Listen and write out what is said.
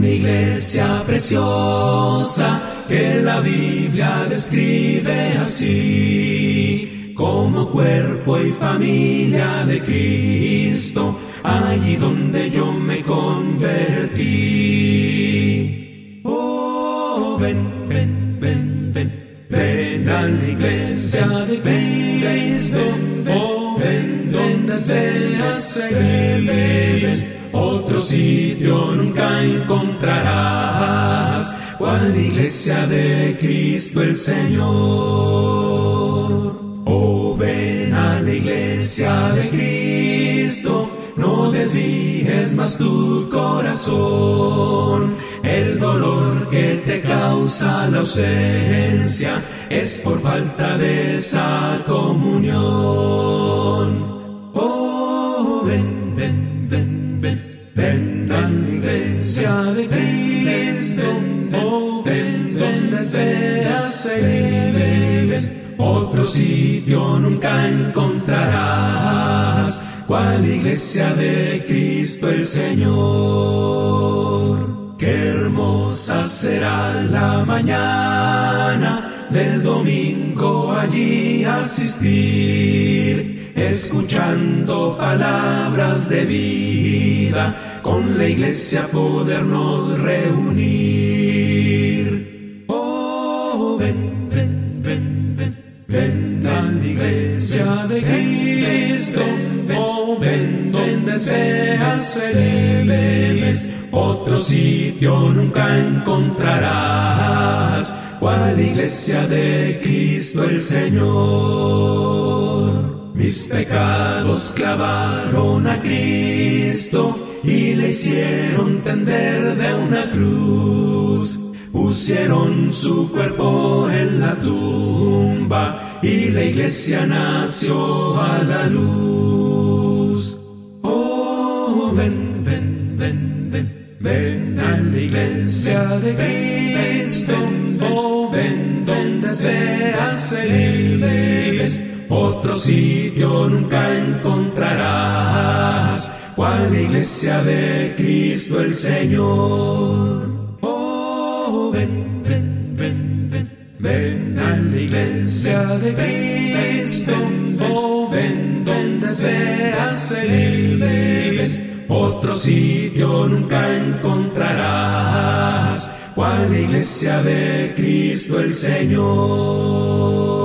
una iglesia preciosa que la Biblia describe así, como cuerpo y familia de Cristo, allí donde yo me convertí. Oh, ven, ven, ven, ven, ven a la iglesia de Cristo, oh, ven donde seas feliz. Otro sitio nunca encontrarás, cual iglesia de Cristo el Señor. Oh, ven a la iglesia de Cristo, no desvíes más tu corazón. El dolor que te causa la ausencia es por falta de esa comunión. Iglesia de Cristo. Oh, ven donde seas feliz. Otro sitio nunca encontrarás, cual iglesia de Cristo el Señor. Qué hermosa será la mañana del domingo allí asistir, escuchando palabras de vida, con la iglesia podernos reunir. Oh, ven, ven, ven, ven, ven a la iglesia de Cristo, oh, ven donde seas feliz, otro sitio nunca encontrarás, cual iglesia de Cristo el Señor. Mis pecados clavaron a Cristo y le hicieron tender de una cruz. Pusieron su cuerpo en la tumba y la iglesia nació a la luz. Oh, ven, ven, ven, ven, ven a la iglesia de Cristo. Oh, ven donde seas feliz. Otro sitio nunca encontrarás, cual iglesia de Cristo el Señor. Oh, ven, ven, ven, ven, ven a la iglesia de Cristo. Oh, ven donde seas feliz. Otro sitio nunca encontrarás, cual iglesia de Cristo el Señor.